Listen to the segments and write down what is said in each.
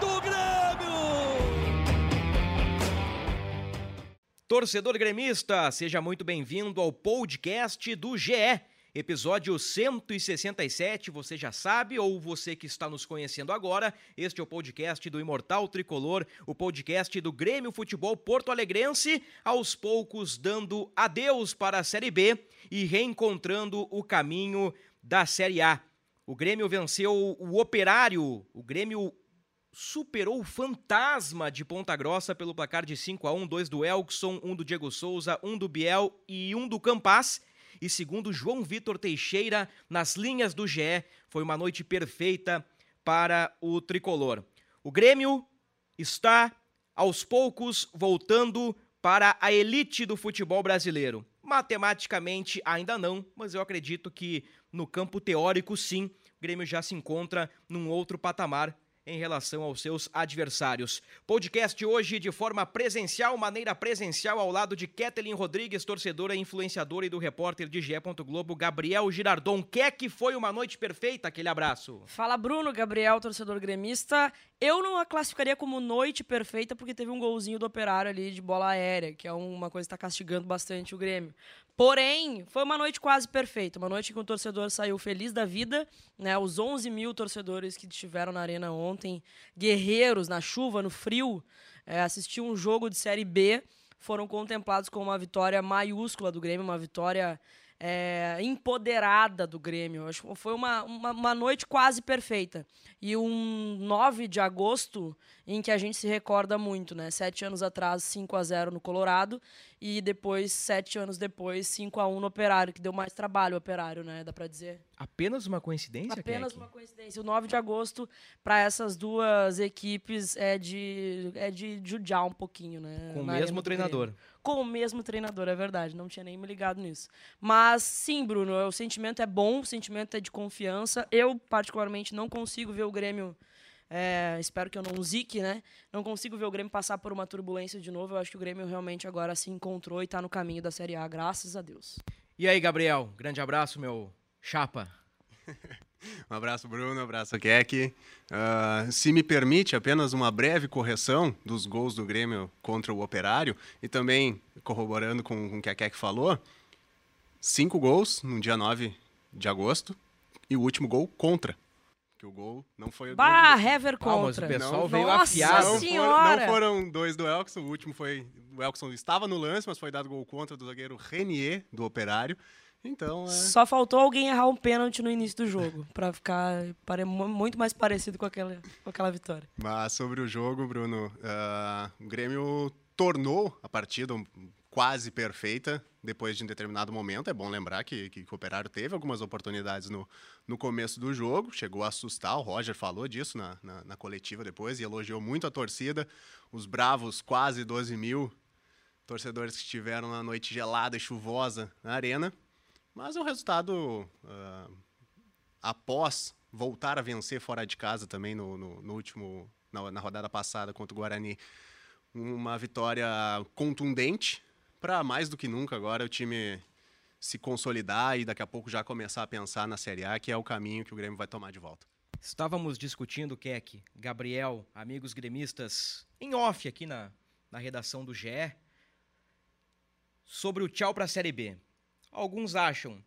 do Grêmio! Torcedor gremista, seja muito bem-vindo ao podcast do GE. Episódio 167, você já sabe, ou você que está nos conhecendo agora, este é o podcast do Imortal Tricolor, o podcast do Grêmio Futebol Porto Alegrense, aos poucos dando adeus para a Série B e reencontrando o caminho da Série A. O Grêmio venceu o Operário, o Grêmio superou o fantasma de Ponta Grossa pelo placar de 5 a 1 dois do Elkson, um do Diego Souza, um do Biel e um do Campas. E segundo João Vitor Teixeira, nas linhas do GE, foi uma noite perfeita para o tricolor. O Grêmio está, aos poucos, voltando para a elite do futebol brasileiro. Matematicamente, ainda não, mas eu acredito que no campo teórico, sim, o Grêmio já se encontra num outro patamar em relação aos seus adversários. Podcast hoje de forma presencial, maneira presencial, ao lado de Kathleen Rodrigues, torcedora, influenciadora e do repórter de GE. Globo, Gabriel Girardon. Quer que foi uma noite perfeita? Aquele abraço. Fala, Bruno, Gabriel, torcedor gremista. Eu não a classificaria como noite perfeita porque teve um golzinho do operário ali de bola aérea, que é uma coisa que está castigando bastante o Grêmio. Porém, foi uma noite quase perfeita. Uma noite que o torcedor saiu feliz da vida. Né? Os 11 mil torcedores que estiveram na arena ontem, guerreiros na chuva, no frio, é, assistiam um jogo de Série B, foram contemplados com uma vitória maiúscula do Grêmio, uma vitória é, empoderada do Grêmio. Acho que foi uma, uma, uma, noite quase perfeita. E um 9 de agosto em que a gente se recorda muito, né? Sete anos atrás, 5 a 0 no Colorado. E depois, sete anos depois, 5 a 1 no Operário, que deu mais trabalho o Operário, né? Dá pra dizer. Apenas uma coincidência, Apenas uma coincidência. O 9 de agosto, para essas duas equipes, é de, é de judiar um pouquinho, né? Com o mesmo treinador. Com o mesmo treinador, é verdade. Não tinha nem me ligado nisso. Mas sim, Bruno, o sentimento é bom, o sentimento é de confiança. Eu, particularmente, não consigo ver o Grêmio. É, espero que eu não zique, né? Não consigo ver o Grêmio passar por uma turbulência de novo. Eu acho que o Grêmio realmente agora se encontrou e está no caminho da Série A, graças a Deus. E aí, Gabriel? Grande abraço, meu chapa. Um abraço, Bruno. Um abraço, Keck. Uh, se me permite, apenas uma breve correção dos gols do Grêmio contra o Operário e também corroborando com, com o que a Keck falou. Cinco gols no dia 9 de agosto e o último gol contra. Que o gol não foi. Bah, Hever contra. Ah, o pessoal não, veio nossa afiado. Não senhora. foram, não foram dois do Elkson. O último foi. O Elkson estava no lance, mas foi dado gol contra do zagueiro Renier, do Operário. Então, é... Só faltou alguém errar um pênalti no início do jogo, para ficar pare... muito mais parecido com aquela, com aquela vitória. Mas sobre o jogo, Bruno, uh, o Grêmio tornou a partida quase perfeita depois de um determinado momento. É bom lembrar que, que o Operário teve algumas oportunidades no, no começo do jogo, chegou a assustar. O Roger falou disso na, na, na coletiva depois e elogiou muito a torcida. Os bravos, quase 12 mil torcedores que estiveram na noite gelada e chuvosa na arena. Mas o resultado, uh, após voltar a vencer fora de casa também no, no, no último, na, na, rodada passada contra o Guarani, uma vitória contundente para mais do que nunca agora o time se consolidar e daqui a pouco já começar a pensar na Série A, que é o caminho que o Grêmio vai tomar de volta. Estávamos discutindo, Keck, Gabriel, amigos gremistas, em off aqui na, na redação do GE, sobre o tchau para a Série B. Alguns acham,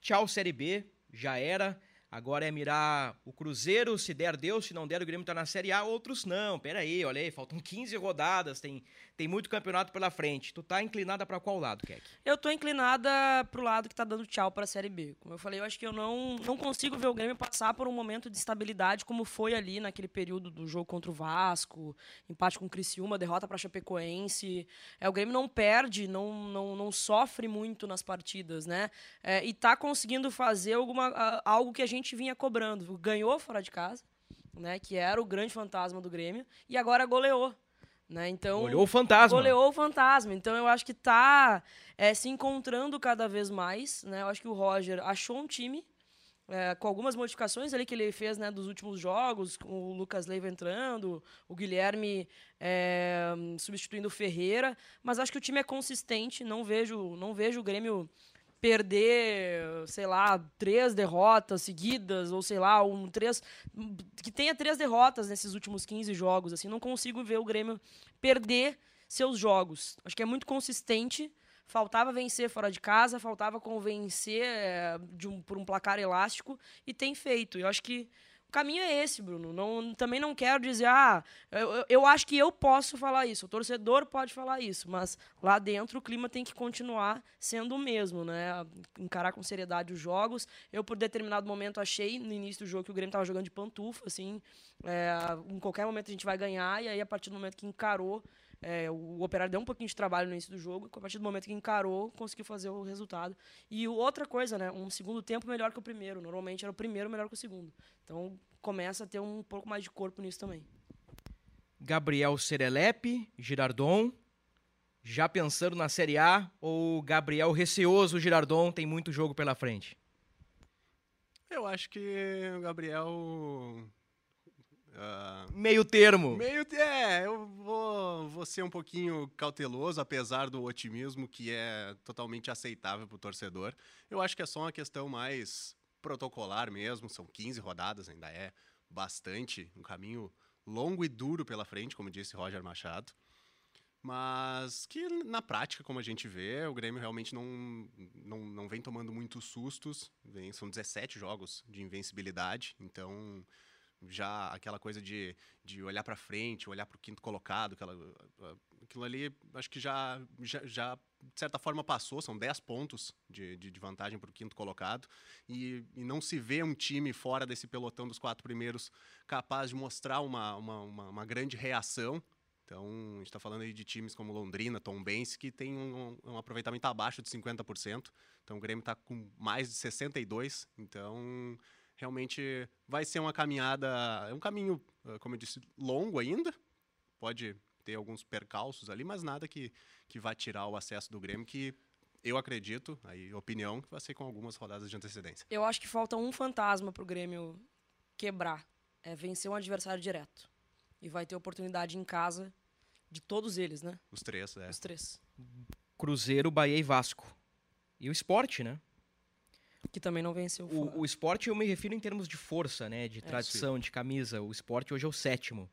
tchau Série B, já era. Agora é mirar o Cruzeiro, se der, Deus, se não der, o Grêmio tá na Série A. Outros não, peraí, olha aí, faltam 15 rodadas, tem, tem muito campeonato pela frente. Tu tá inclinada para qual lado, Keck? Eu tô inclinada pro lado que tá dando tchau pra Série B. Como eu falei, eu acho que eu não, não consigo ver o Grêmio passar por um momento de estabilidade como foi ali naquele período do jogo contra o Vasco, empate com o Criciúma, derrota pra Chapecoense. É, o Grêmio não perde, não, não, não sofre muito nas partidas, né? É, e tá conseguindo fazer alguma, algo que a gente vinha cobrando. Ganhou fora de casa, né, que era o grande fantasma do Grêmio, e agora goleou. Né? Então, Olhou o fantasma. Goleou o fantasma. Então eu acho que tá é, se encontrando cada vez mais. Né? Eu acho que o Roger achou um time é, com algumas modificações ali que ele fez né, dos últimos jogos, com o Lucas Leiva entrando, o Guilherme é, substituindo o Ferreira, mas acho que o time é consistente, não vejo, não vejo o Grêmio perder, sei lá, três derrotas seguidas, ou sei lá, um três. Que tenha três derrotas nesses últimos 15 jogos. Assim, não consigo ver o Grêmio perder seus jogos. Acho que é muito consistente. Faltava vencer fora de casa, faltava convencer é, de um, por um placar elástico e tem feito. Eu acho que o caminho é esse, Bruno. Não, também não quero dizer, ah, eu, eu acho que eu posso falar isso, o torcedor pode falar isso, mas lá dentro o clima tem que continuar sendo o mesmo, né? Encarar com seriedade os jogos. Eu, por determinado momento, achei no início do jogo que o Grêmio estava jogando de pantufa, assim, é, em qualquer momento a gente vai ganhar, e aí a partir do momento que encarou é, o Operário deu um pouquinho de trabalho no início do jogo, a partir do momento que encarou, conseguiu fazer o resultado. E outra coisa, né? Um segundo tempo melhor que o primeiro. Normalmente era o primeiro melhor que o segundo. Então começa a ter um pouco mais de corpo nisso também. Gabriel Serelepe, Girardon, já pensando na Série A ou Gabriel receoso, Girardon tem muito jogo pela frente? Eu acho que o Gabriel Uh, meio termo. Meio É, eu vou, vou ser um pouquinho cauteloso, apesar do otimismo que é totalmente aceitável para o torcedor. Eu acho que é só uma questão mais protocolar mesmo. São 15 rodadas, ainda é bastante. Um caminho longo e duro pela frente, como disse Roger Machado. Mas que na prática, como a gente vê, o Grêmio realmente não, não, não vem tomando muitos sustos. Vem, são 17 jogos de invencibilidade, então já aquela coisa de, de olhar para frente, olhar para o quinto colocado, aquela, aquilo ali acho que já, já, já de certa forma passou, são 10 pontos de, de, de vantagem para o quinto colocado, e, e, não se vê um time fora desse pelotão dos quatro primeiros capaz de mostrar uma, uma, uma, uma grande reação. Então, a gente está falando aí de times como Londrina, Tom Benz, que tem um, um aproveitamento abaixo de 50%. Então, o Grêmio está com mais de 62%. Então, realmente vai ser uma caminhada, é um caminho, ah, como eu disse, longo ainda. Pode ter alguns percalços ali, mas nada que, que vá tirar o acesso do Grêmio, que eu acredito, aí opinião, que vai ser com algumas rodadas de antecedência. Eu acho que falta um fantasma para o Grêmio quebrar, é vencer um adversário direto. E vai ter oportunidade em casa de todos eles, né? Os três, é. Os três. Cruzeiro, Bahia e Vasco. E o esporte, né? Que também não venceu o, o esporte eu me refiro em termos de força, né? De é, tradição, de camisa. O esporte hoje é o sétimo.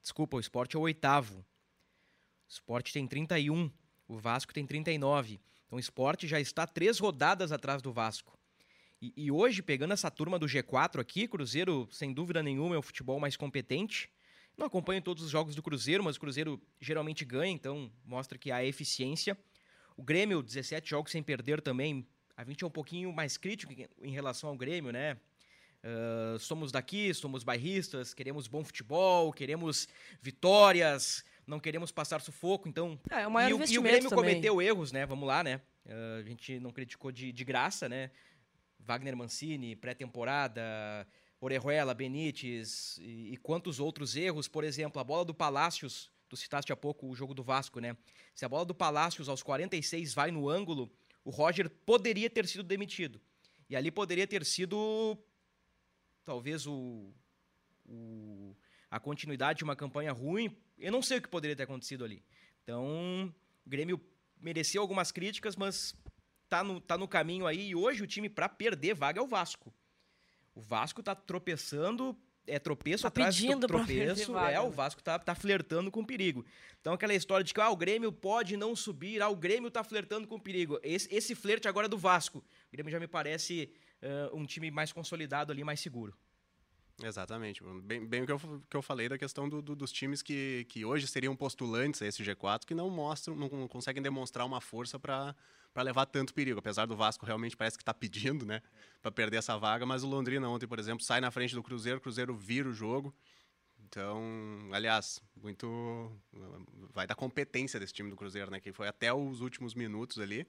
Desculpa, o esporte é o oitavo. O esporte tem 31, o Vasco tem 39. Então o esporte já está três rodadas atrás do Vasco. E, e, hoje, pegando essa turma do G4 aqui, Cruzeiro, sem dúvida nenhuma, é o futebol mais competente. Não acompanho todos os jogos do Cruzeiro, mas o Cruzeiro geralmente ganha, então mostra que há eficiência. O Grêmio, 17 jogos sem perder também, a gente é um pouquinho mais crítico em relação ao Grêmio, né? Uh, somos daqui, somos bairristas, queremos bom futebol, queremos vitórias, não queremos passar sufoco, então... É, é o maior e, e o Grêmio também. cometeu erros, né? Vamos lá, né? Uh, a gente não criticou de, de graça, né? Wagner Mancini, pré-temporada, Orejuela, Benítez e, e, quantos outros erros. Por exemplo, a bola do Palácios, tu citaste há pouco o jogo do Vasco, né? Se a bola do Palácios aos 46 vai no ângulo, o Roger poderia ter sido demitido. E ali poderia ter sido talvez o, o, a continuidade de uma campanha ruim. Eu não sei o que poderia ter acontecido ali. Então, o Grêmio mereceu algumas críticas, mas tá no, tá no caminho aí. E hoje o time, para perder vaga, é o Vasco. O Vasco tá tropeçando é tropeço tá atrás de tropeço. Vaga, é, o né? Vasco tá, tá flertando com perigo. Então aquela história de que ah, o Grêmio pode não subir, ah, o Grêmio tá flertando com perigo. Esse, esse flerte agora é do Vasco. O Grêmio já me parece uh, um time mais consolidado ali, mais seguro. Exatamente. Bem, bem o que eu, que eu falei da questão do, do, dos times que, que hoje seriam postulantes a esse G4, que não mostram, não conseguem demonstrar uma força para para levar tanto perigo. Apesar do Vasco realmente parece que está pedindo, né, para perder essa vaga, mas o Londrina ontem, por exemplo, sai na frente do Cruzeiro, o Cruzeiro vira o jogo. Então, aliás, muito vai da competência desse time do Cruzeiro, né, que foi até os últimos minutos ali.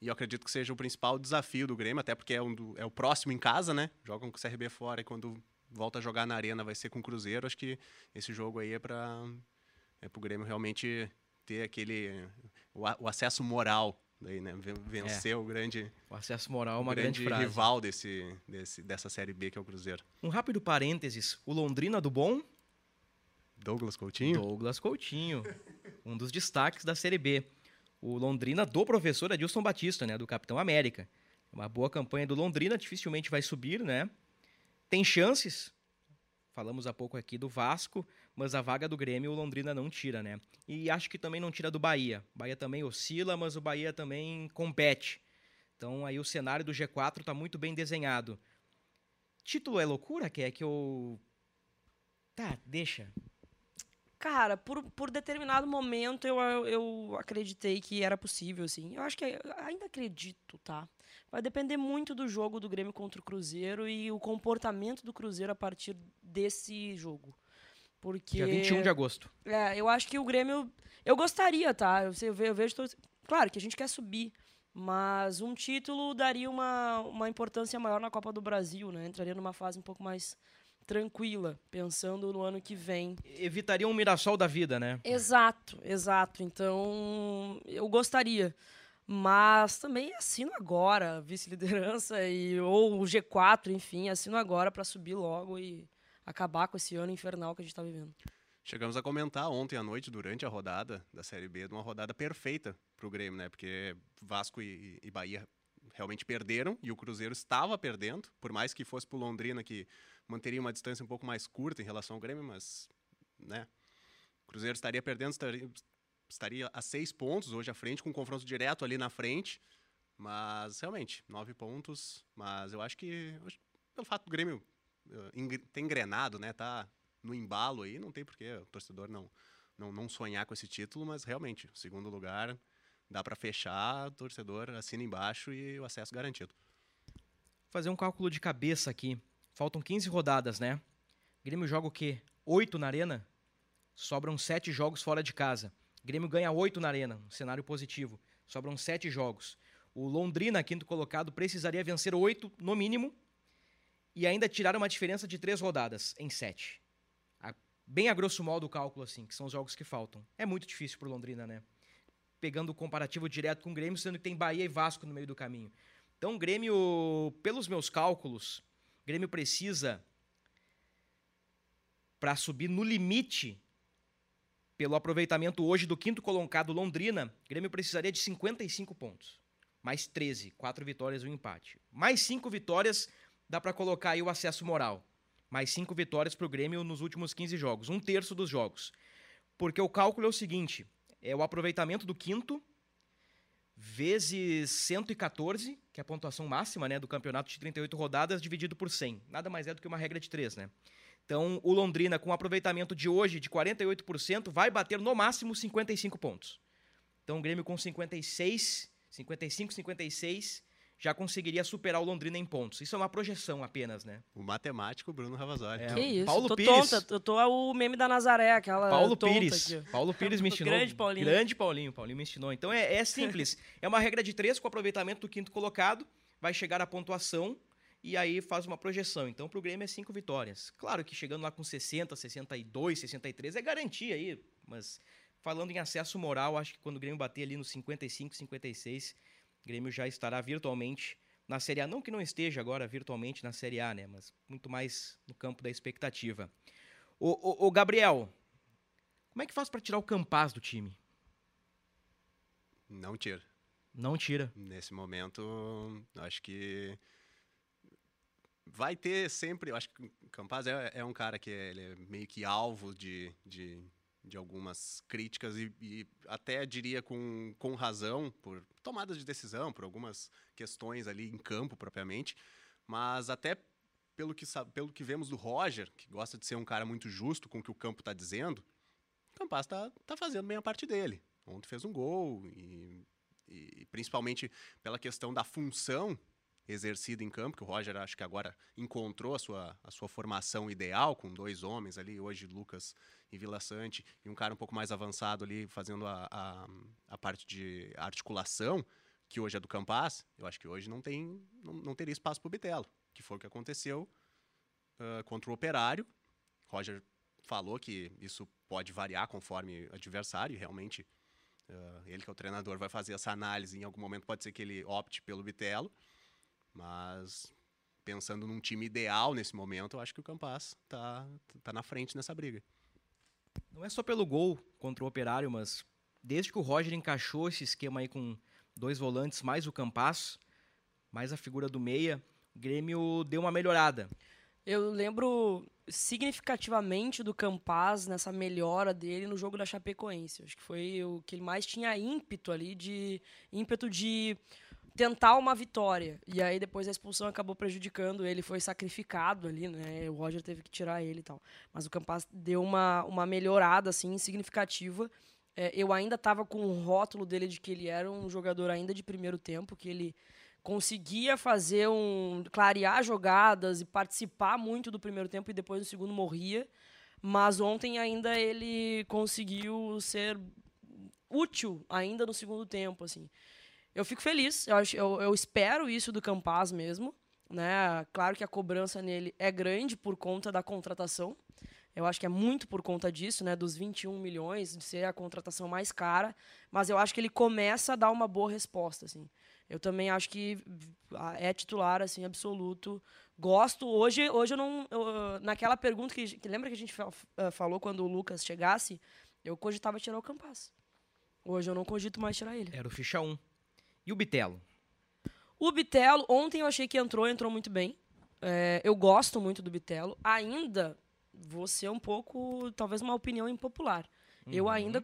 E eu acredito que seja o principal desafio do Grêmio, até porque é, um do, é o próximo em casa, né? Jogam com o CRB fora e quando volta a jogar na arena vai ser com o Cruzeiro, acho que esse jogo aí é para é o Grêmio realmente ter aquele o, acesso moral daí, né? Vencer é. o grande o acesso moral é uma grande, grande rival desse, desse dessa série B que é o Cruzeiro. Um rápido parênteses, o Londrina do bom Douglas Coutinho? Douglas Coutinho, um dos destaques da Série B. O Londrina do professor Adilson Batista, né, do Capitão América. Uma boa campanha do Londrina, dificilmente vai subir, né? Tem chances. Falamos há pouco aqui do Vasco, mas a vaga do Grêmio o Londrina não tira, né? E acho que também não tira do Bahia. Bahia também oscila, mas o Bahia também compete. Então aí o cenário do G4 está muito bem desenhado. Título é loucura, que é que eu Tá, deixa. Cara, por, por determinado momento eu, eu acreditei que era possível, assim. Eu acho que ainda acredito, tá? Vai depender muito do jogo do Grêmio contra o Cruzeiro e o comportamento do Cruzeiro a partir desse jogo. Porque. Dia 21 de agosto. É, eu acho que o Grêmio. Eu gostaria, tá? Eu, eu, eu vejo. Claro que a gente quer subir. Mas um título daria uma, uma importância maior na Copa do Brasil, né? Entraria numa fase um pouco mais tranquila, pensando no ano que vem. Evitaria um Mirassol da vida, né? Exato, exato. Então, eu gostaria. Mas também assino agora vice-liderança e ou o G4, enfim, assino agora para subir logo e acabar com esse ano infernal que a gente está vivendo. Chegamos a comentar ontem à noite, durante a rodada da Série B, de uma rodada perfeita para o Grêmio, né? Porque Vasco e, e Bahia realmente perderam e o Cruzeiro estava perdendo, por mais que fosse para o Londrina que manteria uma distância um pouco mais curta em relação ao Grêmio, mas né, o Cruzeiro estaria perdendo, estaria, estaria a seis pontos hoje à frente, com um confronto direto ali na frente. Mas realmente, nove pontos. Mas eu acho que, pelo fato do Grêmio uh, ter engrenado, né, tá no embalo aí, não tem porquê o torcedor não, não, não sonhar com esse título, mas realmente, segundo lugar, dá para fechar, o torcedor assina embaixo e o acesso garantido. Fazer um cálculo de cabeça aqui. Faltam 15 rodadas, né? Grêmio joga o quê? 8 na arena? Sobram 7 jogos fora de casa. Grêmio ganha 8 na arena, um cenário positivo. Sobram 7 jogos. O Londrina, quinto colocado, precisaria vencer 8 no mínimo e ainda tirar uma diferença de 3 rodadas em 7. Bem a grosso modo o cálculo, assim, que são os jogos que faltam. É muito difícil para o Londrina, né? Pegando o comparativo direto com o Grêmio, sendo que tem Bahia e Vasco no meio do caminho. Então, o Grêmio, pelos meus cálculos, Grêmio precisa para subir no limite pelo aproveitamento hoje do quinto colocado Londrina, Grêmio precisaria de 55 pontos. Mais 13, quatro vitórias e um empate. Mais cinco vitórias dá para colocar aí o acesso moral. Mais cinco vitórias para o Grêmio nos últimos 15 jogos, um terço dos jogos. Porque o cálculo é o seguinte: é o aproveitamento do quinto vezes 114, que é a pontuação máxima né, do campeonato de 38 rodadas, dividido por 100. Nada mais é do que uma regra de 3, né? Então, o Londrina, com o aproveitamento de hoje de 48%, vai bater no máximo 55 pontos. Então, o Grêmio com 56, 55, 56, já conseguiria superar o Londrina em pontos. Isso é uma projeção apenas, né? O matemático Bruno Ravazoli. É, que isso, Paulo tô Pires. tonta, eu tô o meme da Nazaré, aquela Paulo Pires. Aqui. Paulo Pires me ensinou. Grande Paulinho. Grande Paulinho, Paulinho me ensinou. Então é, é simples, é uma regra de três com o aproveitamento do quinto colocado, vai chegar a pontuação e aí faz uma projeção. Então pro Grêmio é cinco vitórias. Claro que chegando lá com 60, 62, 63 é garantia aí, mas falando em acesso moral, acho que quando o Grêmio bater ali nos 55, 56 Grêmio já estará virtualmente na Série A. Não que não esteja agora virtualmente na Série A, né? Mas muito mais no campo da expectativa. O, o, o Gabriel, como é que faz para tirar o Campaz do time? Não tira. Não tira. Nesse momento, acho que vai ter sempre. Acho que o Campaz é, é um cara que é, ele é meio que alvo de, de de algumas críticas e, e, até diria com, com razão por tomadas de decisão, por algumas questões ali em campo propriamente, mas até pelo que, pelo que vemos do Roger, que gosta de ser um cara muito justo com o que o campo está dizendo, o Campas está tá fazendo bem a parte dele. Ontem fez um gol e, e principalmente pela questão da função exercida em campo, que o Roger acho que agora encontrou a sua, a sua formação ideal, com dois homens ali, hoje Lucas e Vila Sante, e um cara um pouco mais avançado ali fazendo a, a, a parte de articulação, que hoje é do Campas, eu acho que hoje não, tem, não, não teria espaço para o Bitelo, que foi o que aconteceu uh, contra o Operário. Roger falou que isso pode variar conforme adversário, e realmente uh, ele que é o treinador vai fazer essa análise. Em algum momento pode ser que ele opte pelo Bitelo, mas pensando num time ideal nesse momento, eu acho que o Campas tá, tá na frente nessa briga. Não é só pelo gol contra o Operário, mas desde que o Roger encaixou esse esquema aí com dois volantes, mais o Campas, mais a figura do meia, o Grêmio deu uma melhorada. Eu lembro significativamente do Campaz nessa melhora dele no jogo da Chapecoense. Acho que foi o que ele mais tinha ímpeto ali de ímpeto de tentar uma vitória. E aí depois a expulsão acabou prejudicando ele, foi sacrificado ali, né? O Roger teve que tirar ele e tal. Mas o Campaz deu uma, uma melhorada assim significativa. É, eu ainda estava com o rótulo dele de que ele era um jogador ainda de primeiro tempo, que ele conseguia fazer um clarear jogadas e participar muito do primeiro tempo e depois no segundo morria. Mas ontem ainda ele conseguiu ser útil ainda no segundo tempo, assim. Eu fico feliz, eu, acho, eu, eu espero isso do Campaz mesmo, né? Claro que a cobrança nele é grande por conta da contratação. Eu acho que é muito por conta disso, né, dos 21 milhões, de ser a contratação mais cara, mas eu acho que ele começa a dar uma boa resposta, assim. Eu também acho que é titular assim absoluto. Gosto hoje, hoje eu não eu, naquela pergunta que, que, lembra que a gente eh, falou quando o Lucas chegasse, eu cogitava tirar o Campas. Hoje eu não cogito mais tirar ele. Era o ficha 1. E o Bitelo? O Bitelo, ontem eu achei que entrou, entrou muito bem. É, eu gosto muito do Bitelo. Ainda vou ser um pouco, talvez uma opinião impopular. Uhum. Eu ainda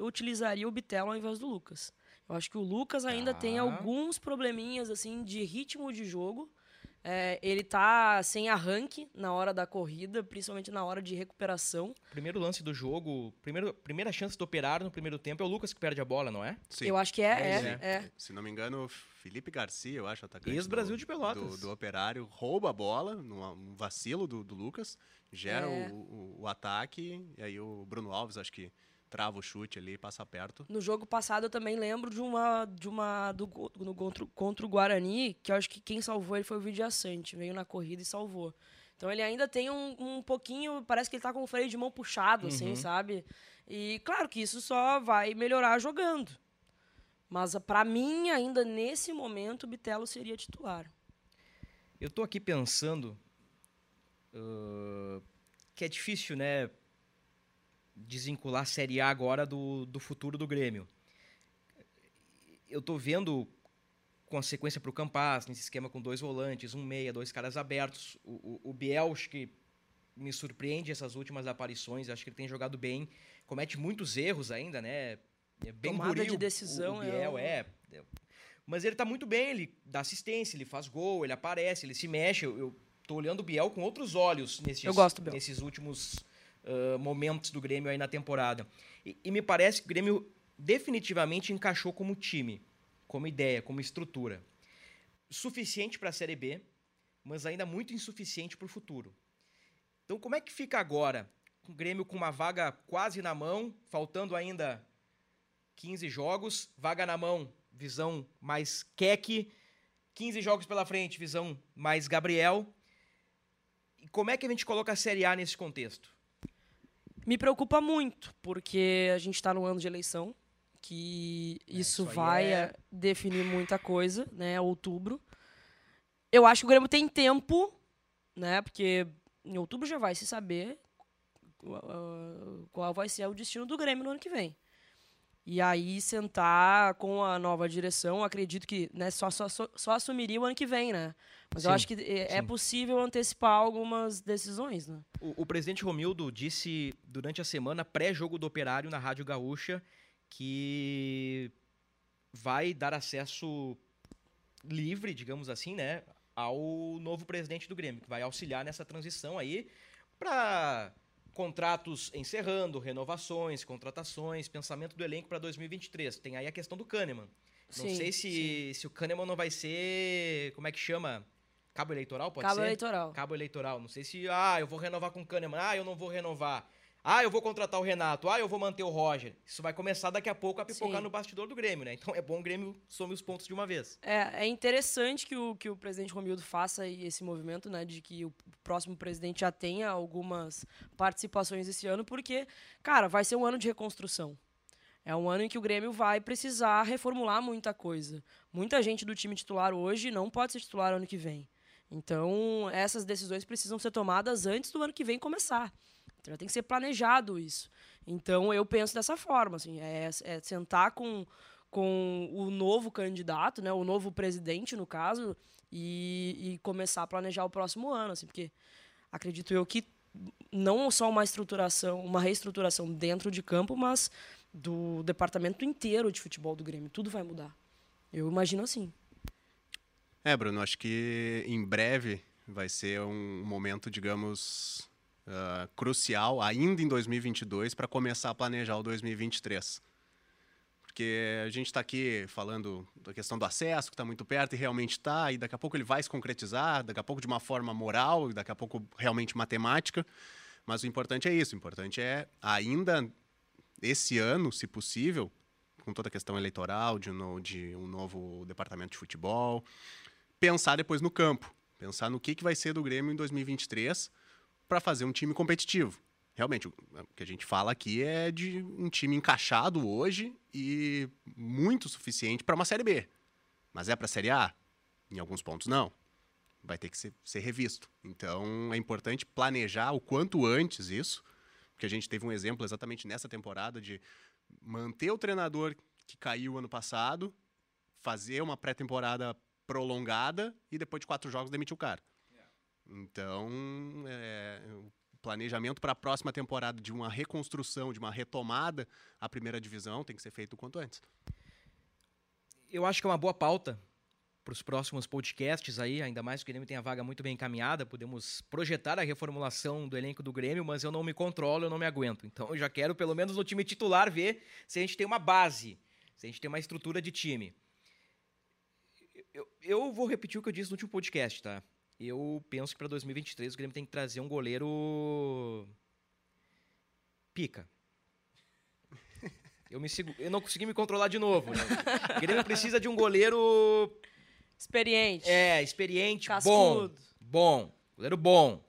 utilizaria o Bitelo ao invés do Lucas. Eu acho que o Lucas ainda tem tá. alguns probleminhas assim de ritmo de jogo. É, ele tá sem arranque na hora da corrida, principalmente na hora de recuperação. Primeiro lance do jogo, primeiro, primeira chance do operário no primeiro tempo é o Lucas que perde a bola, não é? Sim. Eu acho que é, é, é, é. Se não me engano, Felipe Garcia, eu acho, atacante. Ex-Brasil de Pelotas. Do, do, operário, rouba a bola, num vacilo do, do Lucas, gera é. o, o, o ataque, e aí o Bruno Alves, acho que trava o chute ali, passa perto. No jogo passado eu também lembro de uma de uma do, no, contra, contra o Guarani, que eu acho que quem salvou ele foi o Vidiaçante, veio na corrida e salvou. Então ele ainda tem um, um pouquinho, parece que ele tá com o freio de mão puxado, assim, uhum. assim, sabe? E claro que isso só vai melhorar jogando. Mas para mim, ainda nesse momento, o Bitelo seria titular. Eu tô aqui pensando uh, que é difícil, né? Desvincular a Série A agora do, do futuro do Grêmio. Eu tô vendo com a sequência para o Campas, nesse esquema com dois volantes, um meia, dois caras abertos. O, o, o Biel, acho que me surpreende essas últimas aparições, acho que ele tem jogado bem, comete muitos erros ainda, né? É bem Tomada de decisão o, o Biel, é, é, Mas ele tá muito bem, ele dá assistência, ele faz gol, ele aparece, ele se mexe. Eu, eu tô olhando o Biel com outros olhos nesses, nesses últimos momentos do Grêmio aí na temporada. E, e, me parece que o Grêmio definitivamente encaixou como time, como ideia, como estrutura. Suficiente para a Série B, mas ainda muito insuficiente para o futuro. Então, como é que fica agora? O Grêmio com uma vaga quase na mão, faltando ainda 15 jogos, vaga na mão, visão mais Keck, 15 jogos pela frente, visão mais Gabriel. E como é que a gente coloca a Série A nesse contexto? Me preocupa muito, porque a gente está no ano de eleição, que é, isso, isso vai é... Eh, definir muita coisa, né? Outubro. Eu acho que o Grêmio tem tempo, né? Porque em outubro já vai se saber uh, qual vai ser o destino do Grêmio no ano que vem. E aí sentar com a nova direção, acredito que né, só, só, só assumiria o ano que vem, né? Mas sim, eu acho que é, é possível antecipar algumas decisões, né? O, o presidente Romildo disse durante a semana, pré-jogo do Operário na Rádio Gaúcha, que vai dar acesso livre, digamos assim, né, ao novo presidente do Grêmio, que vai auxiliar nessa transição aí para contratos encerrando, renovações, contratações, pensamento do elenco para 2023. Tem aí a questão do Kahneman. Não sim, sei se, se o Kahneman não vai ser. Como é que chama? Cabo eleitoral, pode Cabo ser? eleitoral. Cabo eleitoral. Não sei se. Ah, eu vou renovar com o Kahneman. Ah, eu não vou renovar. Ah, eu vou contratar o Renato. Ah, eu vou manter o Roger. Isso vai começar daqui a pouco a pipocar Sim. no bastidor do Grêmio, né? Então é bom o Grêmio some os pontos de uma vez. É, é interessante que o, que o presidente Romildo faça esse movimento, né, de que o próximo presidente já tenha algumas participações esse ano, porque, cara, vai ser um ano de reconstrução. É um ano em que o Grêmio vai precisar reformular muita coisa. Muita gente do time titular hoje não pode ser titular ano que vem. Então, essas decisões precisam ser tomadas antes do ano que vem começar. Já tem que ser planejado isso. Então, eu penso dessa forma, assim, é, é sentar com, com o novo candidato, né, o novo presidente, no caso, e, e começar a planejar o próximo ano, assim, porque acredito eu que não só uma estruturação, uma reestruturação dentro de campo, mas do departamento inteiro de futebol do Grêmio. Tudo vai mudar. Eu imagino assim. É, Bruno, acho que em breve vai ser um momento, digamos, ah, crucial, ainda em 2022, para começar a planejar o 2023. Porque a gente está aqui falando da questão do acesso, que está muito perto, e realmente está, e daqui a pouco ele vai se concretizar, daqui a pouco de uma forma moral, e daqui a pouco realmente matemática. Mas o importante é isso, o importante é ainda esse ano, se possível, com toda a questão eleitoral, de, no- de um novo departamento de futebol, pensar depois no campo, pensar no que, que vai ser do Grêmio em 2023 para fazer um time competitivo. Realmente, o que a gente fala aqui é de um time encaixado hoje e muito suficiente para uma Série B. Mas é para a Série A? Em alguns pontos, não. Vai ter que ser, ser revisto. Então, é importante planejar o quanto antes isso, porque a gente teve um exemplo exatamente nessa temporada de manter o treinador que caiu ano passado, fazer uma pré-temporada prolongada e depois de quatro jogos demitir o cara. Então, é, o planejamento para a próxima temporada de uma reconstrução, de uma retomada à primeira divisão tem que ser feito o quanto antes. Eu acho que é uma boa pauta para os próximos podcasts aí, ainda mais que o Grêmio tem a vaga muito bem encaminhada, podemos projetar a reformulação do elenco do Grêmio, mas eu não me controlo, eu não me aguento. Então eu já quero, pelo menos no time titular, ver se a gente tem uma base, se a gente tem uma estrutura de time. Eu, eu vou repetir o que eu disse no último podcast, tá? Eu penso que para 2023 o Grêmio tem que trazer um goleiro pica. Eu, me sigo, eu não consegui me controlar de novo. Né? O Grêmio precisa de um goleiro Experiente. é, experiente, bom. Cascudo. Bom. Goleiro bom.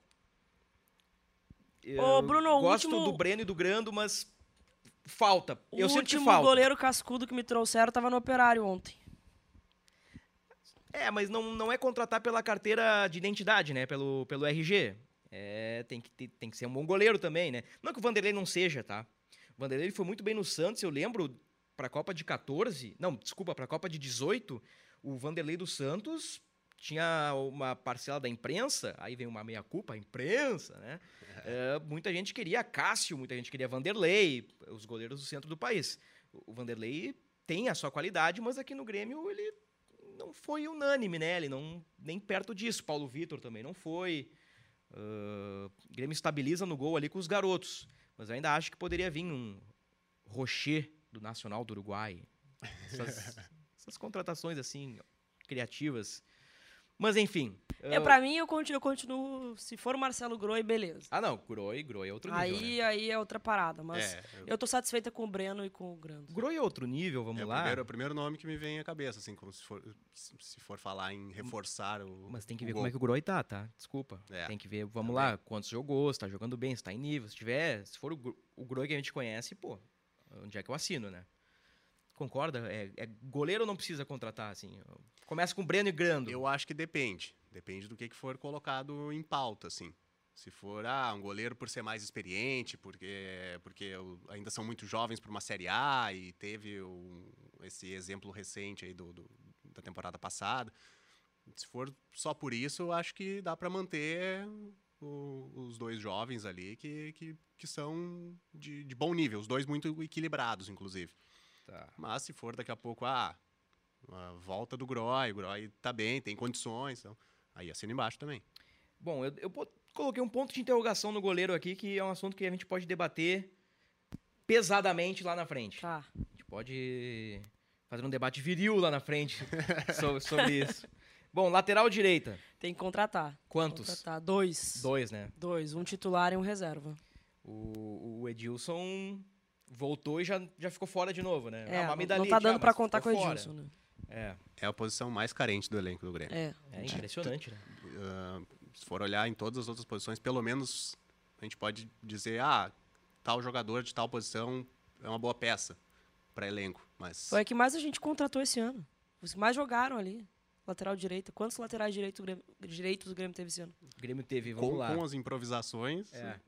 Eu Ô, Bruno, gosto último- do Breno e do Grando, mas falta. O eu último falta. goleiro cascudo que me trouxeram tava no operário ontem. É, mas não, não é contratar pela carteira de identidade, né? Pelo, pelo RG. É, tem que, tem que ser um bom goleiro também, né? Não que o Vanderlei não seja, tá? O Vanderlei foi muito bem no Santos, eu lembro, pra Copa de 14. Não, desculpa, pra Copa de 18, o Vanderlei do Santos tinha uma parcela da imprensa, aí vem uma meia-culpa, a imprensa, né? É, muita gente queria Cássio, muita gente queria Vanderlei, os goleiros do centro do país. O Vanderlei tem a sua qualidade, mas aqui no Grêmio ele não foi unânime, né? Ele não nem perto disso. Paulo Vitor também não foi. O Grêmio estabiliza no gol ali com os garotos, mas ainda acho que poderia vir um Rocher do Nacional do Uruguai. Essas, essas contratações assim criativas. Mas enfim. É, ah, pra mim, eu continuo, eu continuo. Se for o Marcelo Groi, beleza. Ah, não, Groi, Groi é outro nível. aí, né? aí é outra parada. Mas É, eu- eu tô satisfeita com o Breno e com o Grando. Groi é outro nível, vamos é o lá. primeiro, é o primeiro nome que me vem à cabeça, assim, como se for, se for falar em reforçar o. Mas tem que ver como é que o Groi tá, tá? Desculpa. É, Tem que ver, vamos também. lá, quantos jogou, se tá jogando bem, se tá em nível. Se tiver, se for o, o Groi que a gente conhece, pô, onde é que eu assino, né? Concorda? É, é- goleiro não precisa contratar, assim. Começa com Breno e Grando. Eu acho que depende. Depende do que, que for colocado em pauta, assim. Se for, ah, um goleiro por ser mais experiente, porque, porque ainda são muito jovens para uma Série A e teve um- esse exemplo recente aí do, do- da temporada passada. Se for só por isso, eu acho que dá para manter o- os dois jovens ali que, que, que são de, de bom nível, os dois muito equilibrados, inclusive. Tá. Mas se for daqui a pouco, ah, a volta do Groy, o Groy tá bem, tem condições, então, aí assina embaixo também. Bom, eu, eu coloquei um ponto de interrogação no goleiro aqui, que é um assunto que a gente pode debater pesadamente lá na frente. Tá. A gente pode fazer um debate viril lá na frente sobre, sobre isso. Bom, lateral direita. Tem que contratar. Quantos? Contratar. Dois. Dois, né? Dois. Um titular e um reserva. O O, o Edilson voltou e já, já ficou fora de novo, né? É, uma não, não tá dando já, pra mas contar com o. Edilson, né? É, É a posição mais carente do elenco do Grêmio. É. é impressionante, né? Ah, se for olhar em todas as outras posições, pelo menos a gente pode dizer, ah, tal jogador de tal posição é uma boa peça para elenco, mas Foi a que mais a gente contratou esse ano. Os que mais jogaram ali. Lateral direita. Quantos laterais direitos o Grêmio, direitos o Grêmio teve esse ano? O Grêmio teve, vamos com, lá, com as improvisações é,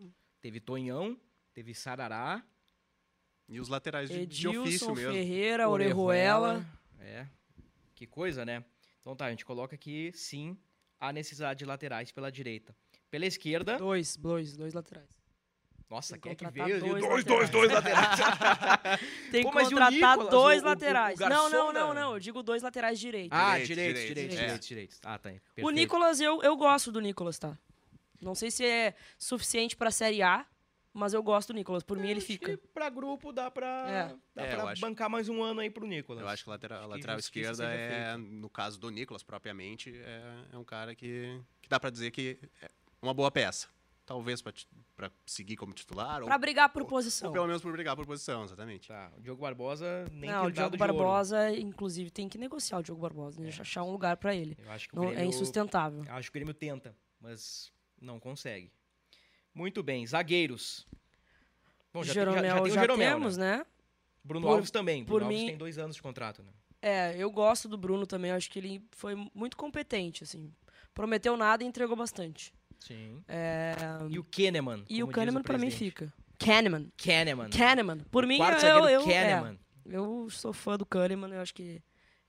teve Tonhão, teve Sarará, e os laterais de, de Edilson, ofício mesmo. Ferreira, Orejuela. É, que coisa, né? Então tá, a gente coloca aqui, sim, a necessidade de laterais pela direita. Pela esquerda, Dois, dois, dois laterais. nossa, quem é que veio? dois dois, dois, dois laterais. Tem que contratar Nicolas, dois o- o- o laterais. não, não, não, não. Eu digo dois laterais direitos. ah, Direitos, direitos, direitos, direitos, é. Ah, tá. aí, o. Nicolas, eu, eu gosto do Nicolas, tá? Não sei se é suficiente pra Série A, mas eu gosto do Nicolas. Por mim, ele Acho que fica. pra grupo dá pra, É. dá É, pra eu acho- bancar mais um ano aí pro Nicolas. Eu acho que a lateral, Acho que lateral esquerda é, no caso do Nicolas propriamente, é, é um cara que, que dá para dizer que é uma boa peça. Talvez para seguir como titular, Pra ou, brigar por ou posição. pelo menos por brigar por posição, exatamente. Tá, o Diogo Barbosa nem Não, o Diogo de ouro. Barbosa, inclusive, tem que negociar o Diogo Barbosa. Né? Achar um lugar pra ele. Eu acho que o Não, Grêmio, é insustentável. Acho que o Grêmio tenta, mas não consegue. Muito bem, zagueiros. Bom, já, tem, já, já Jeromel tem o já Jeromel, temos, né? né? Bruno Por- Alves também. por Bruno Alves mim- tem dois anos de contrato, né? É, eu gosto do Bruno também. eu Acho que ele foi muito competente, assim. Prometeu nada e entregou bastante. Sim. É, E o Kahneman. e o Kahneman pra mim fica. Kahneman. Kahneman. Kahneman. Por O mim, eu, eu, Kahneman. é, eu sou fã do Kahneman. Eu acho que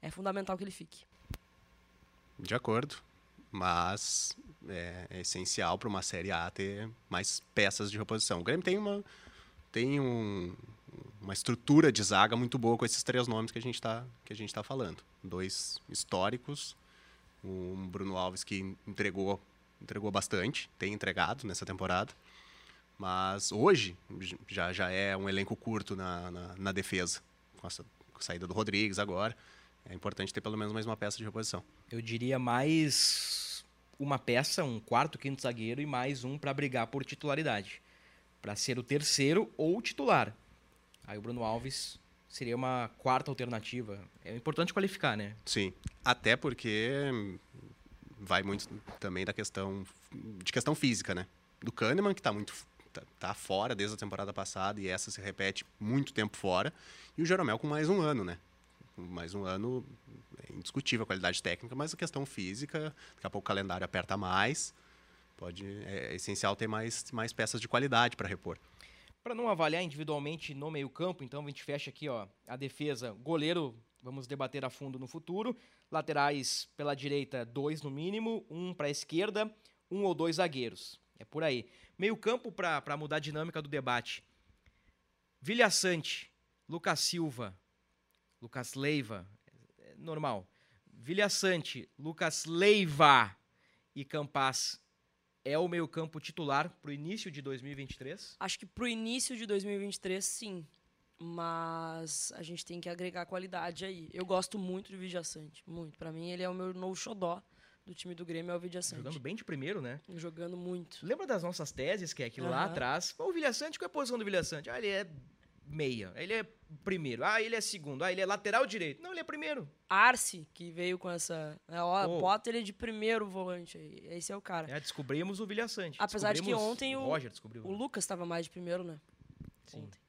é fundamental que ele fique. De acordo, mas é, é essencial para uma Série A ter mais peças de reposição. O Grêmio tem uma, tem um- uma estrutura de zaga muito boa com esses três nomes que a gente está a tá falando. Dois históricos, um Bruno Alves que entregou entregou bastante, tem entregado nessa temporada, mas hoje já já é um elenco curto na, na, na defesa com essa com a saída do Rodrigues agora. É importante ter pelo menos mais uma peça de reposição. Eu diria mais uma peça, um quarto, quinto zagueiro e mais um pra brigar por titularidade. Pra ser o terceiro ou titular. Aí o Bruno Alves seria uma quarta alternativa. É importante qualificar, né? Sim, até porque vai muito também da questão de questão física, né? Do Kahneman que está muito tá, tá fora desde a temporada passada e essa se repete muito tempo fora, e o Jeromel com mais um ano, né? Mais um ano é indiscutível a qualidade técnica, mas a questão física, daqui a pouco o calendário aperta mais, pode é essencial ter mais mais peças de qualidade para repor. Para não avaliar individualmente no meio-campo, então a gente fecha aqui, ó, a defesa, goleiro, vamos debater a fundo no futuro. Laterais pela direita, dois no mínimo, um para a esquerda, um ou dois zagueiros. É por aí. Meio-campo para mudar a dinâmica do debate. Vilha Sante, Lucas Silva, Lucas Leiva, é normal. Vilha Sante, Lucas Leiva e Campas é o meio-campo titular para o início de 2023? Acho que pro início de 2023, sim. Mas a gente tem que agregar qualidade aí. Eu gosto muito do Vidia Sante, muito. Pra mim, ele é o meu novo xodó do time do Grêmio, é o Vidia Sante. Jogando bem de primeiro, né? Jogando muito. Lembra das nossas teses, que é que lá Aham. atrás, o Vilha Sante, qual é a posição do Vilha Sante? Ah, ele é meia, ele é primeiro, ah, ele é segundo, ah, ele é lateral direito. Não, ele é primeiro. Arce, que veio com essa. É, ó, Oh. Bota ele de primeiro volante aí. Esse é o cara. É, descobrimos o Vilha Sante. Apesar de que ontem o- Roger descobriu. O Lucas estava mais de primeiro, né? Sim. Ontem.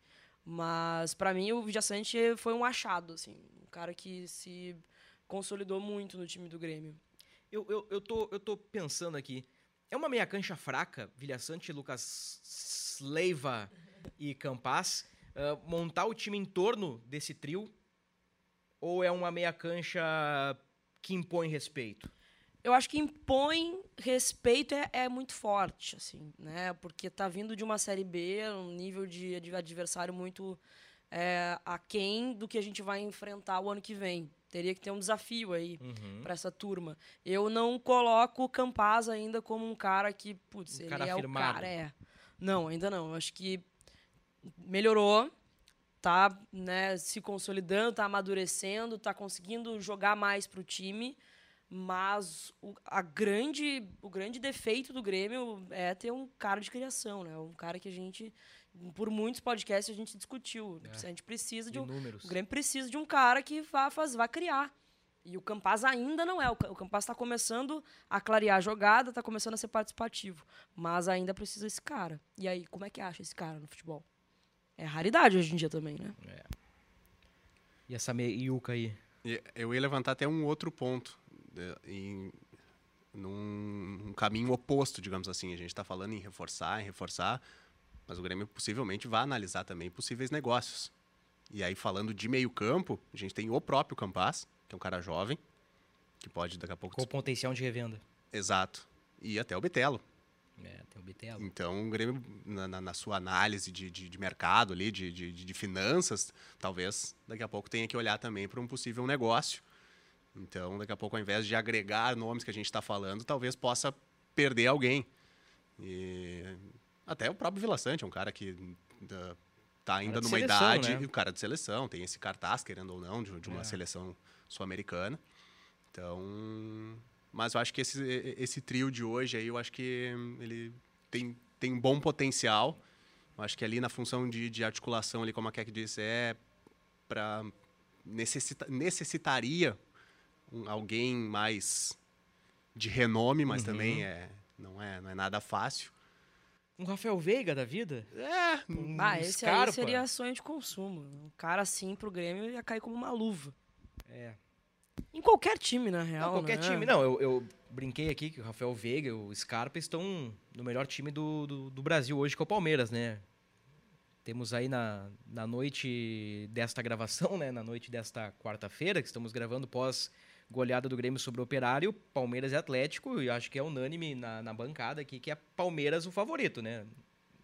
Mas pra mim o Vidia Sante foi um achado, assim. Um cara que se consolidou muito no time do Grêmio. Eu, eu, eu, tô, eu tô pensando aqui. É uma meia cancha fraca, Vilha Sante, Lucas Leiva e Campas, ah, montar o time em torno desse trio? Ou é uma meia cancha que impõe respeito? Eu acho que impõe respeito é, é muito forte, assim, né? Porque tá vindo de uma Série B, um nível de ad- adversário muito é, aquém do que a gente vai enfrentar o ano que vem. Teria que ter um desafio aí Uhum. para essa turma. Eu não coloco o Campaz ainda como um cara que, putz, Um ele cara é afirmado. o cara, é. Não, ainda não. Eu acho que melhorou, tá, né, se consolidando, tá amadurecendo, tá conseguindo jogar mais pro time, Mas o, a grande, o grande defeito do Grêmio é ter um cara de criação, né? Um cara que a gente, por muitos podcasts, a gente discutiu. É. A gente precisa de De um. números. O Grêmio precisa de um cara que vá, faz, vá criar. E o Campaz ainda não é. O Ca- o Campaz está começando a clarear a jogada, está começando a ser participativo. Mas ainda precisa desse cara. E aí, como é que acha esse cara no futebol? É raridade hoje em dia também, né? E essa meiuca aí? Eu ia levantar até um outro ponto, eh, em, num, num caminho oposto, digamos assim. A gente está falando em reforçar, em reforçar, mas o Grêmio possivelmente vai analisar também possíveis negócios. E aí, falando de meio campo, a gente tem o próprio Campaz, que é um cara jovem, que pode daqui a pouco... Com potencial de revenda. Exato. E até o Betelo. É, tem o Bitelo. Então, o Grêmio, na, na- na sua análise de, de, de mercado ali, de, de, de- finanças, talvez daqui a pouco tenha que olhar também para um possível negócio. Então, daqui a pouco, ao invés de agregar nomes que a gente está falando, talvez possa perder alguém. E até o próprio Vila Sante é um cara que está ainda de numa seleção, idade, né? o cara de seleção, tem esse cartaz, querendo ou não, de, de uma É. seleção sul-americana. Então, mas eu acho que esse, esse trio de hoje aí, eu acho que ele tem, tem um bom potencial. Eu acho que ali na função de, de articulação, ali, como a Keck disse, é para necessita, necessitaria um- alguém mais de renome, mas Uhum. também é, não, é, não é nada fácil. Um Rafael Veiga da vida? É, Um Ah, esse aí seria sonho de consumo. Um cara assim pro Grêmio ia cair como uma luva. É. Em qualquer time, na real. Não, qualquer né? time. Não, eu, eu brinquei aqui que o Rafael Veiga e o Scarpa estão no melhor time do, do, do Brasil hoje, que é o Palmeiras, né? Temos aí na, na noite desta gravação, né? Na noite desta quarta-feira, que estamos gravando pós goleada do Grêmio sobre o Operário, Palmeiras e Atlético, e acho que é unânime na, na bancada aqui que é Palmeiras o favorito, né?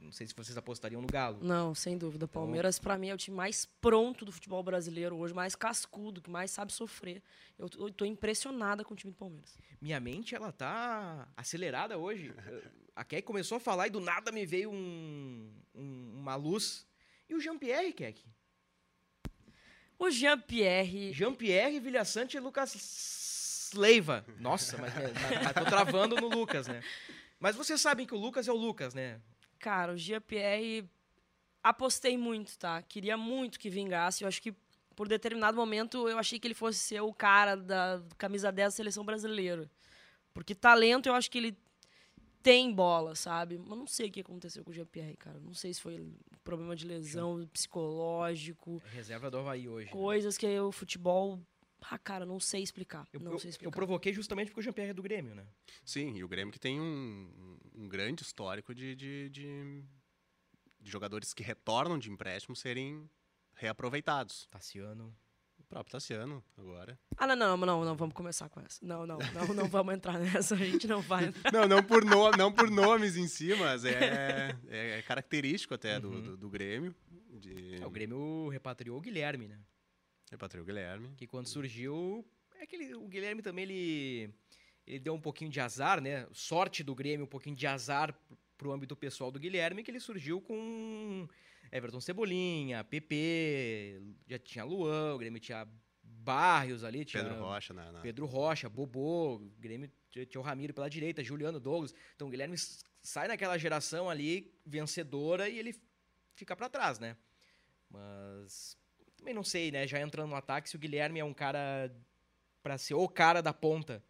Não sei se vocês apostariam no Galo. Não, sem dúvida. Palmeiras, pra mim, é o time mais pronto do futebol brasileiro hoje, mais cascudo, que mais sabe sofrer. Eu tô impressionada com o time do Palmeiras. Minha mente, ela tá acelerada hoje. A Keck começou a falar e do nada me veio um, um- uma luz. E o Jean-Pierre, Keck? O Jean-Pierre. Jean-Pierre, Vilhaçante e Lucas Leiva. Nossa, mas, mas, mas tô travando no Lucas, né? Mas vocês sabem que o Lucas é o Lucas, né? Cara, o Jean-Pierre. Apostei muito, tá? Queria muito que vingasse. Eu acho que por determinado momento eu achei que ele fosse ser o cara da camisa 10 da seleção brasileira. Porque talento eu acho que ele tem bola, sabe? Mas não sei o que aconteceu com o Jean-Pierre, cara. Não sei se foi problema de lesão psicológico, É Reserva do Havaí hoje. né? coisas que o futebol. Ah, cara, não sei explicar. Eu, não eu- sei eu explicar. provoquei justamente porque o Jean-Pierre é do Grêmio, né? Sim, e o Grêmio que tem um, um grande histórico de, de, de- de jogadores que retornam de empréstimo serem reaproveitados. Tassiano. O próprio Tassiano, agora. Ah, não, não, não, não, vamos começar com essa. Não, não, não, não vamos entrar nessa. A gente não vai entrar. Não, não por, no, não por nomes em si, mas é, é, é característico até do, Uhum. do, do Grêmio. De É, o Grêmio repatriou o Guilherme, né? Repatriou o Guilherme. Que quando surgiu. É que ele- o Guilherme também ele, ele deu um pouquinho de azar, né? Sorte do Grêmio, um pouquinho de azar pro- âmbito pessoal do Guilherme, que ele surgiu com Everton Cebolinha, PP, já tinha Luan, o Grêmio tinha Barrios ali, tinha Pedro Rocha na- Pedro Rocha, Bobô, o Grêmio tinha o Ramiro pela direita, Juliano Douglas. Então o Guilherme sai naquela geração ali vencedora e ele fica pra trás, né? Mas também não sei, né? Já entrando no ataque, se o Guilherme é um cara pra ser o cara da ponta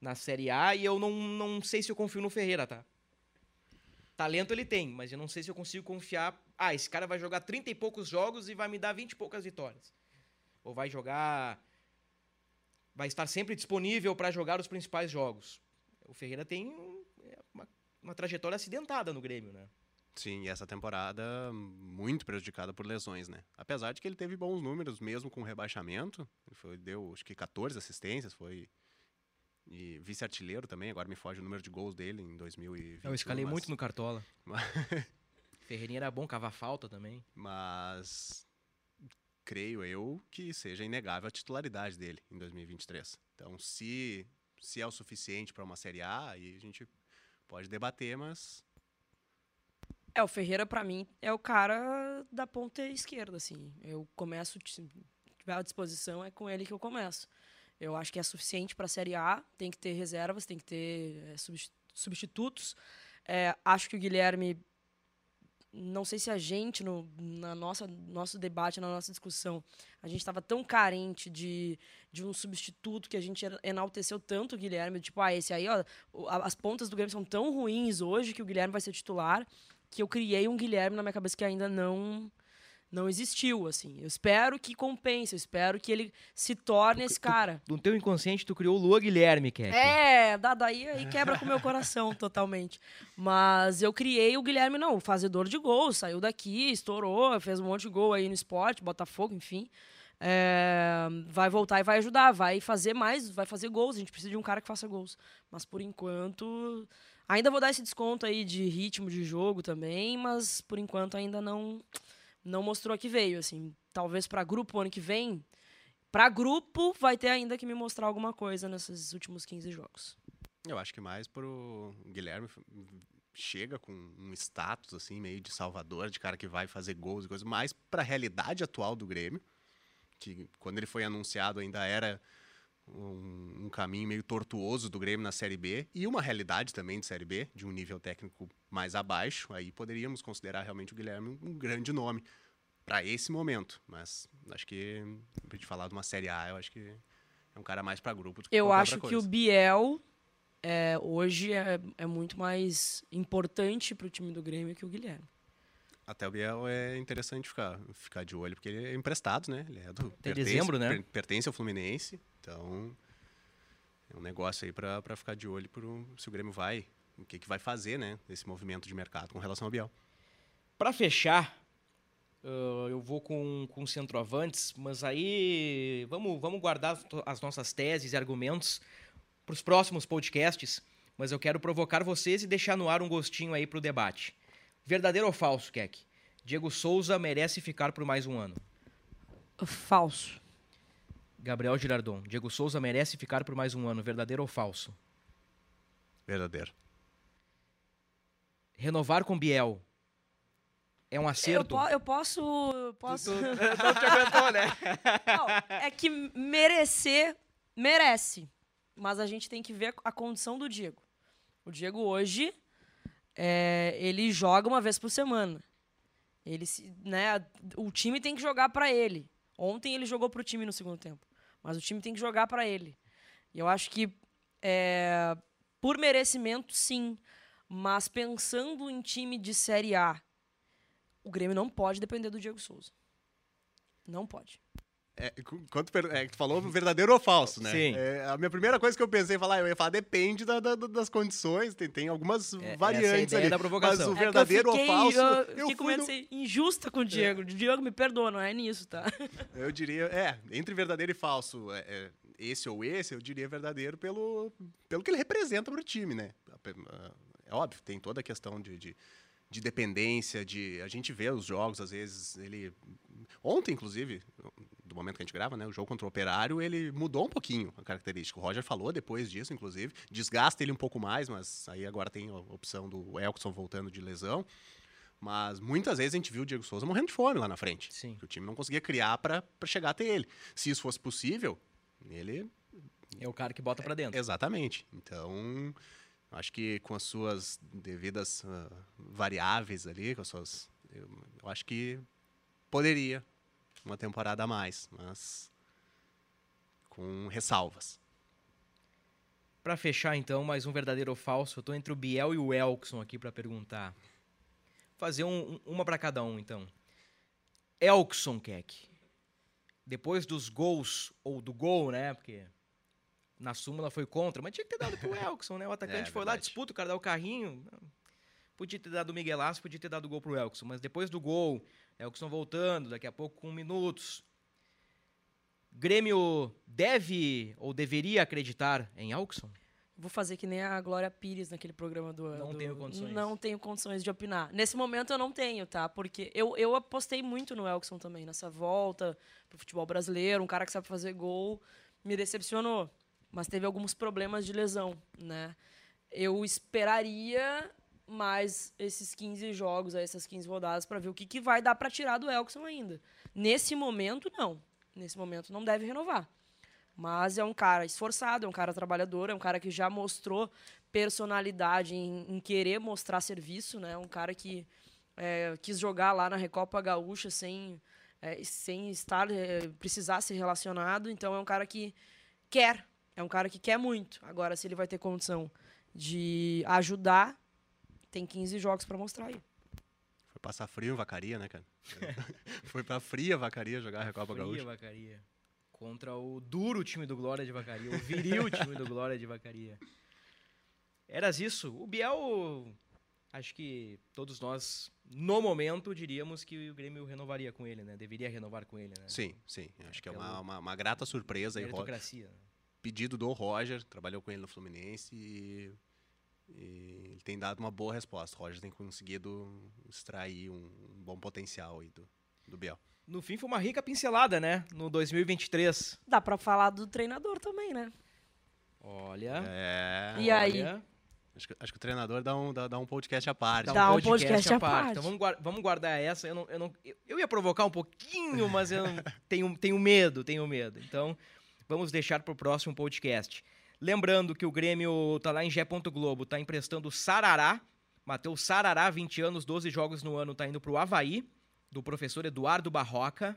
na Série A e eu não, não sei se eu confio no Ferreira, tá? Talento ele tem, mas eu não sei se eu consigo confiar. Ah, esse cara vai jogar 30 e poucos jogos e vai me dar 20 e poucas vitórias. Ou vai jogar vai estar sempre disponível para jogar os principais jogos. O Ferreira tem é, uma, uma trajetória acidentada no Grêmio, né? Sim, e essa temporada muito prejudicada por lesões, né? Apesar de que ele teve bons números, mesmo com o rebaixamento. Ele foi, deu, acho que 14 assistências, foi... E vice-artilheiro também, agora me foge o número de gols dele em 2020. Eu escalei mas- muito no Cartola. Ferreirinha era bom, cava falta também. mas creio eu que seja inegável a titularidade dele em 2023. Então, se, se é o suficiente para uma Série A, aí a gente pode debater, mas É, o Ferreira, pra mim, é o cara da ponta esquerda, assim. Eu começo, se tiver à disposição, é com ele que eu começo. Eu acho que é suficiente para a Série A. Tem que ter reservas, tem que ter é, substitutos. É, acho que o Guilherme não sei se a gente, no na nossa, nosso debate, na nossa discussão, a gente estava tão carente de, de um substituto que a gente enalteceu tanto o Guilherme, tipo, ah, esse aí, ó, as pontas do Grêmio são tão ruins hoje que o Guilherme vai ser titular, que eu criei um Guilherme na minha cabeça que ainda não não existiu, assim. Eu espero que compense, eu espero que ele se torne esse cara. No teu inconsciente, tu criou o Lua Guilherme, Keck. É, daí aí quebra com o meu coração totalmente. Mas eu criei o Guilherme, não, o fazedor de gols, saiu daqui, estourou, fez um monte de gol aí no esporte, Botafogo, enfim. É, vai voltar e vai ajudar, vai fazer mais, vai fazer gols. A gente precisa de um cara que faça gols. Mas por enquanto, ainda vou dar esse desconto aí de ritmo de jogo também, mas por enquanto ainda não não mostrou que veio, assim. Talvez para grupo ano que vem, para grupo vai ter ainda que me mostrar alguma coisa nesses últimos 15 jogos. Eu acho que mais pro Guilherme chega com um status assim meio de salvador, de cara que vai fazer gols e coisas, mais para a realidade atual do Grêmio, que quando ele foi anunciado ainda era um, um, caminho meio tortuoso do Grêmio na Série B e uma realidade também de Série B, de um nível técnico mais abaixo, aí poderíamos considerar realmente o Guilherme um grande nome para esse momento. Mas acho que, pra gente falar de uma Série A, eu acho que é um cara mais para grupo do que Eu acho que o Biel é, hoje é, é muito mais importante para o time do Grêmio que o Guilherme. Até o Biel é interessante ficar, ficar de olho, porque ele é emprestado, né? Ele é do. Até pertence, dezembro, né? Pertence ao Fluminense. Então, é um negócio aí para ficar de olho pro, se o Grêmio vai, o que, que vai fazer, né? Esse movimento de mercado com relação ao Biel. Para fechar, uh, eu vou com, com centroavantes, mas aí vamos, vamos guardar as nossas teses e argumentos para os próximos podcasts. Mas eu quero provocar vocês e deixar no ar um gostinho aí para o debate. Verdadeiro ou falso, Keck? Diego Souza merece ficar por mais um ano. Falso. Gabriel Girardon. Diego Souza merece ficar por mais um ano. Verdadeiro ou falso? Verdadeiro. Renovar com Biel é um acerto? Eu, po eu posso. posso... Tu, tu, não te aguentou, né? Não, é que merecer, merece. Mas a gente tem que ver a condição do Diego. O Diego hoje é, ele joga uma vez por semana. Ele, né, o time tem que jogar para ele. Ontem ele jogou pro time no segundo tempo, mas o time tem que jogar para ele. E eu acho que é, por merecimento, sim. Mas pensando em time de Série A, o Grêmio não pode depender do Diego Souza. Não pode. É, quanto, é, tu falou verdadeiro ou falso, né? Sim. É, a minha primeira coisa que eu pensei falar, eu ia falar, depende da, da, das condições, tem, tem algumas é, variantes ali. Da provocação. Mas o verdadeiro é fiquei, ou falso. Eu, eu fiquei com medo no... de ser injusta com o Diego. É. Diego, me perdoa, não é nisso, tá? Eu diria, é, entre verdadeiro e falso, é, é, esse ou esse, eu diria verdadeiro pelo, pelo que ele representa para o time, né? É óbvio, tem toda a questão de, de de dependência, de a gente vê os jogos às vezes ele ontem inclusive do momento que a gente grava, né, o jogo contra o Operário, ele mudou um pouquinho a característica. O Roger falou depois disso, inclusive, desgasta ele um pouco mais, mas aí agora tem a opção do Elkson voltando de lesão. Mas muitas vezes a gente viu o Diego Souza morrendo de fome lá na frente. Sim. Que o time não conseguia criar para chegar até ele. Se isso fosse possível, ele é o cara que bota para dentro. É, exatamente. Então, Acho que com as suas devidas uh, variáveis ali, com as suas. Eu, eu, acho que poderia uma temporada a mais, mas com ressalvas. Para fechar, então, mais um verdadeiro ou falso. Eu estou entre o Biel e o Elkson aqui para perguntar. Fazer um, uma para cada um, então. Elkson Keck. Depois dos gols, ou do gol, né? Porque na súmula foi contra, mas tinha que ter dado pro Elkson, né? O atacante é, foi lá, disputa, o cara dá o carrinho. Podia ter dado o Miguelaço, podia ter dado o gol pro Elkson, mas depois do gol, Elkson voltando, daqui a pouco com minutos. Grêmio deve ou deveria acreditar em Elkson? Vou fazer que nem a Glória Pires naquele programa do. Não do, tenho condições. Não tenho condições de opinar. Nesse momento eu não tenho, tá? Porque eu, eu apostei muito no Elkson também, nessa volta pro futebol brasileiro, um cara que sabe fazer gol. Me decepcionou mas teve alguns problemas de lesão, né? Eu esperaria mais esses 15 jogos, essas 15 rodadas, para ver o que, que vai dar para tirar do Elkson ainda. Nesse momento, não. Nesse momento, não deve renovar. Mas é um cara esforçado, é um cara trabalhador, é um cara que já mostrou personalidade em, em querer mostrar serviço, né? Um cara que é, quis jogar lá na Recopa Gaúcha sem, é, sem estar é, precisar ser relacionado. Então é um cara que quer, é um cara que quer muito. Agora, se ele vai ter condição de ajudar, tem 15 jogos para mostrar aí. Foi passar frio em Vacaria, né, cara? Foi pra fria Vacaria jogar a Recopa Fria Gaúcha. Vacaria. Contra o duro time do Glória de Vacaria, o viril time do Glória de Vacaria. Eras isso. O Biel, acho que todos nós, no momento, diríamos que o Grêmio renovaria com ele, né? Deveria renovar com ele, né? Sim, sim. Acho que é uma, uma, uma grata surpresa aí. Meritocracia. né? Pedido do Roger, trabalhou com ele no Fluminense e, e ele tem dado uma boa resposta. O Roger tem conseguido extrair um, um bom potencial aí do, do Biel. No fim, foi uma rica pincelada, né? No 2023. Dá para falar do treinador também, né? Olha. É. E aí? olha. Acho que, acho que o treinador dá um, dá, dá um podcast à parte. Dá um podcast à parte. Então vamos, vamos guardar essa. Eu, não, eu, não, eu- eu ia provocar um pouquinho, mas eu não- tenho, tenho medo, tenho medo. Então vamos deixar para o próximo podcast. Lembrando que o Grêmio tá lá em Gé. Globo, tá emprestando o Sarará. Matheus Sarará, 20 anos, 12 jogos no ano, tá indo pro Havaí, do professor Eduardo Barroca.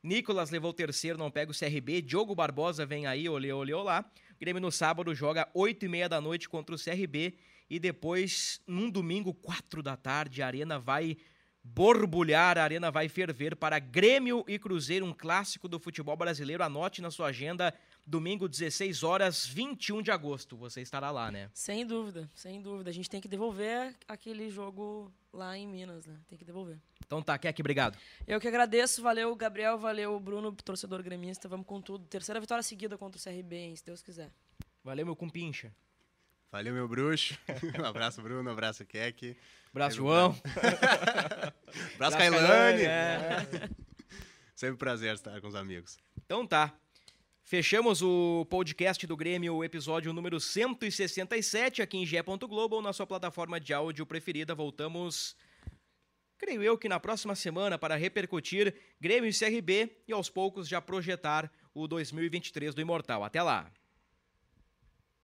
Nicolas levou o terceiro, não pega o CRB. Diogo Barbosa vem aí, olê, olê, olá. O Grêmio no sábado joga 8 e meia da noite contra o CRB. E depois, num domingo, 4 da tarde, a Arena vai borbulhar, a Arena vai ferver para Grêmio e Cruzeiro, um clássico do futebol brasileiro. Anote na sua agenda, domingo, 16 horas, 21 de agosto. Você estará lá, né? Sem dúvida, sem dúvida. A gente tem que devolver aquele jogo lá em Minas, né? Tem que devolver. Então tá, Keck, obrigado. Eu que agradeço, valeu Gabriel, valeu Bruno, torcedor gremista. Vamos com tudo. Terceira vitória seguida contra o CRB, hein, se Deus quiser. Valeu, meu cumpincha. Valeu, meu bruxo. um abraço, Bruno. Um abraço, Keck. Abraço, João. Abraço. Kailane, é. Sempre um prazer estar com os amigos. Então tá. Fechamos o podcast do Grêmio, episódio número 167, aqui em Gé. Globo, na sua plataforma de áudio preferida. Voltamos, creio eu, que na próxima semana para repercutir Grêmio e CRB e aos poucos já projetar o 2023 do Imortal. Até lá!